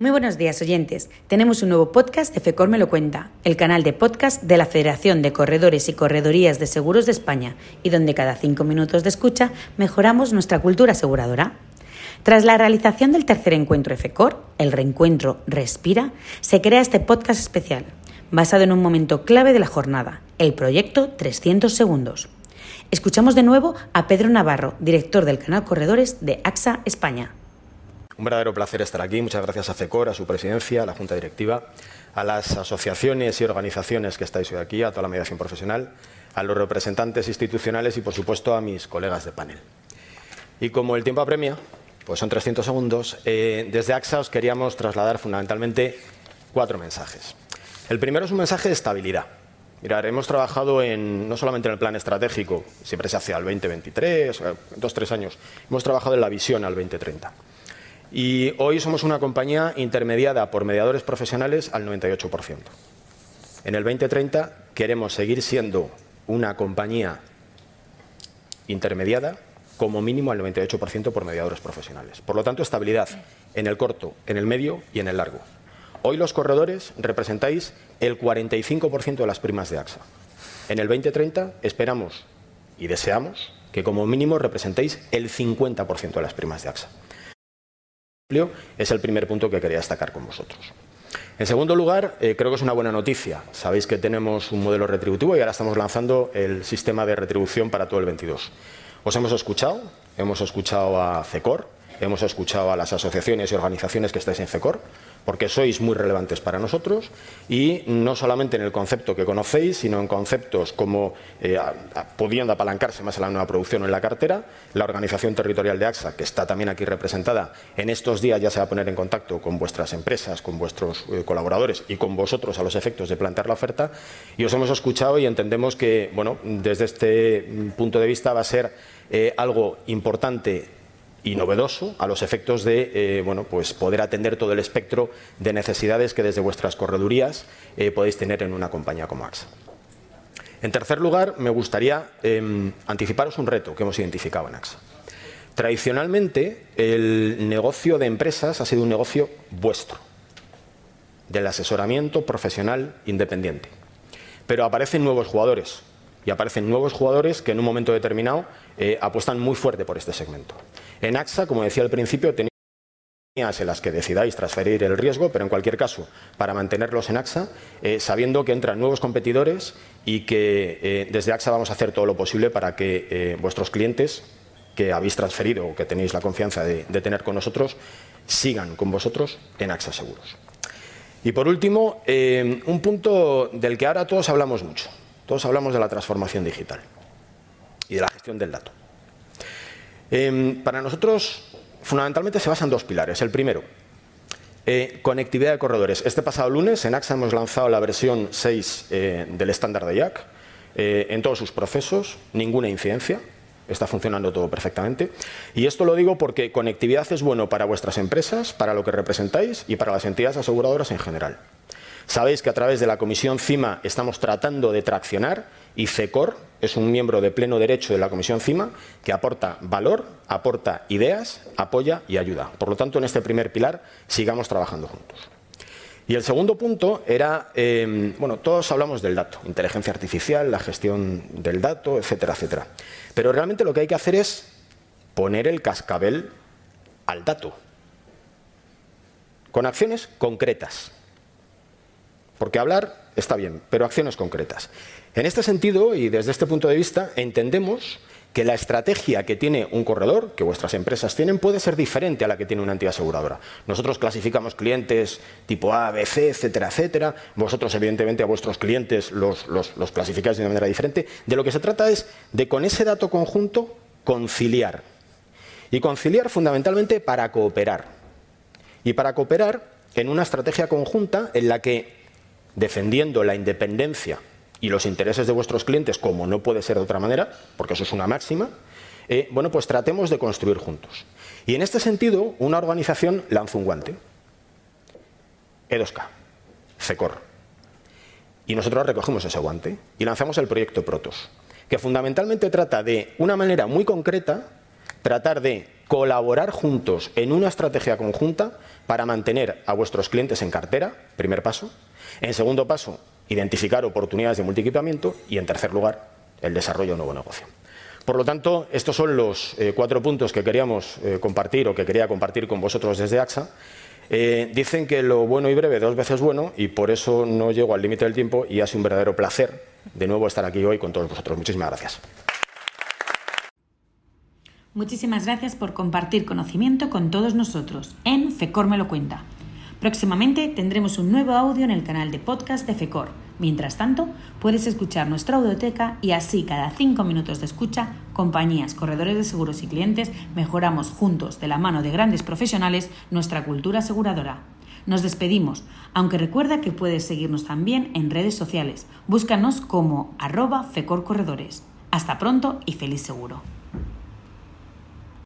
Muy buenos días, oyentes. Tenemos un nuevo podcast de FECOR Me lo cuenta, el canal de podcast de la Federación de Corredores y Corredorías de Seguros de España, y donde cada cinco minutos de escucha mejoramos nuestra cultura aseguradora. Tras la realización del tercer encuentro FECOR, el reencuentro Respira, se crea este podcast especial, basado en un momento clave de la jornada, el proyecto 300 segundos. Escuchamos de nuevo a Pedro Navarro, director del canal Corredores de AXA España. Un verdadero placer estar aquí. Muchas gracias a FECOR, a su presidencia, a la Junta Directiva, a las asociaciones y organizaciones que estáis hoy aquí, a toda la mediación profesional, a los representantes institucionales y, por supuesto, a mis colegas de panel. Y como el tiempo apremia, pues son 300 segundos, eh, desde AXA os queríamos trasladar fundamentalmente cuatro mensajes. El primero es un mensaje de estabilidad. Mirar, hemos trabajado en, no solamente en el plan estratégico, siempre se hace al 2023, dos, tres años, hemos trabajado en la visión al 2030. Y hoy somos una compañía intermediada por mediadores profesionales al 98%. En el 2030 queremos seguir siendo una compañía intermediada como mínimo al 98% por mediadores profesionales. Por lo tanto, estabilidad en el corto, en el medio y en el largo. Hoy los corredores representáis el 45% de las primas de AXA. En el 2030 esperamos y deseamos que como mínimo representéis el 50% de las primas de AXA es el primer punto que quería destacar con vosotros. En segundo lugar, eh, creo que es una buena noticia. Sabéis que tenemos un modelo retributivo y ahora estamos lanzando el sistema de retribución para todo el 22. Os hemos escuchado, hemos escuchado a CECOR, hemos escuchado a las asociaciones y organizaciones que estáis en FECOR, porque sois muy relevantes para nosotros y no solamente en el concepto que conocéis, sino en conceptos como eh, pudiendo apalancarse más en la nueva producción en la cartera, la organización territorial de AXA, que está también aquí representada, en estos días ya se va a poner en contacto con vuestras empresas, con vuestros eh, colaboradores y con vosotros a los efectos de plantear la oferta y os hemos escuchado y entendemos que, bueno, desde este punto de vista va a ser eh, algo importante y novedoso a los efectos de eh, bueno, pues poder atender todo el espectro de necesidades que desde vuestras corredurías eh, podéis tener en una compañía como AXA. En tercer lugar, me gustaría em, anticiparos un reto que hemos identificado en AXA. Tradicionalmente, el negocio de empresas ha sido un negocio vuestro, del asesoramiento profesional independiente. Pero aparecen nuevos jugadores, y aparecen nuevos jugadores que en un momento determinado eh, apuestan muy fuerte por este segmento. En AXA, como decía al principio, tenéis en las que decidáis transferir el riesgo, pero en cualquier caso, para mantenerlos en AXA, eh, sabiendo que entran nuevos competidores y que eh, desde AXA vamos a hacer todo lo posible para que vuestros clientes que habéis transferido o que tenéis la confianza de, de, tener con nosotros, sigan con vosotros en AXA Seguros. Y por último, un punto del que ahora todos hablamos mucho, todos hablamos de la transformación digital y de la gestión del dato. Em, para nosotros, fundamentalmente, se basa en dos pilares. El primero, eh, conectividad de corredores. Este pasado lunes en AXA hemos lanzado la versión 6 eh, del estándar de Jack eh, en todos sus procesos, ninguna incidencia, está funcionando todo perfectamente. Y esto lo digo porque conectividad es bueno para vuestras empresas, para lo que representáis y para las entidades aseguradoras en general. Sabéis que a través de la Comisión CIMA estamos tratando de traccionar y CECOR es un miembro de pleno derecho de la Comisión CIMA que aporta valor, aporta ideas, apoya y ayuda. Por lo tanto, en este primer pilar sigamos trabajando juntos. Y el segundo punto era, em, bueno, todos hablamos del dato, inteligencia artificial, la gestión del dato, etcétera, etcétera. Pero realmente lo que hay que hacer es poner el cascabel al dato, con acciones concretas. Porque hablar está bien, pero acciones concretas. En este sentido, y desde este punto de vista, entendemos que la estrategia que tiene un corredor, que vuestras empresas tienen, puede ser diferente a la que tiene una entidad aseguradora. Nosotros clasificamos clientes tipo A, B, C, etcétera, etcétera. Vosotros, evidentemente, a vuestros clientes los, los clasificáis de una manera diferente. De lo que se trata es de, con ese dato conjunto, conciliar. Y conciliar fundamentalmente para cooperar. Y para cooperar en una estrategia conjunta en la que defendiendo la independencia y los intereses de vuestros clientes, como no puede ser de otra manera, porque eso es una máxima, eh, bueno, pues tratemos de construir juntos. Y en este sentido, una organización lanza un guante. E2K, CECOR. Y nosotros recogemos ese guante y lanzamos el proyecto Protos, que fundamentalmente trata de una manera muy concreta tratar de colaborar juntos en una estrategia conjunta para mantener a vuestros clientes en cartera, primer paso. En segundo paso, identificar oportunidades de multiequipamiento y, en tercer lugar, el desarrollo de nuevo negocio. Por lo tanto, estos son los eh, cuatro puntos que queríamos eh, compartir o que quería compartir con vosotros desde AXA. Eh, dicen que lo bueno y breve dos veces bueno y por eso no llego al límite del tiempo y ha sido un verdadero placer de nuevo estar aquí hoy con todos vosotros. Muchísimas gracias. Muchísimas gracias por compartir conocimiento con todos nosotros en FECOR me lo cuenta. Próximamente tendremos un nuevo audio en el canal de podcast de FECOR. Mientras tanto, puedes escuchar nuestra audioteca y así cada cinco minutos de escucha, compañías, corredores de seguros y clientes mejoramos juntos de la mano de grandes profesionales nuestra cultura aseguradora. Nos despedimos, aunque recuerda que puedes seguirnos también en redes sociales. Búscanos como arroba FECOR Corredores. Hasta pronto y feliz seguro.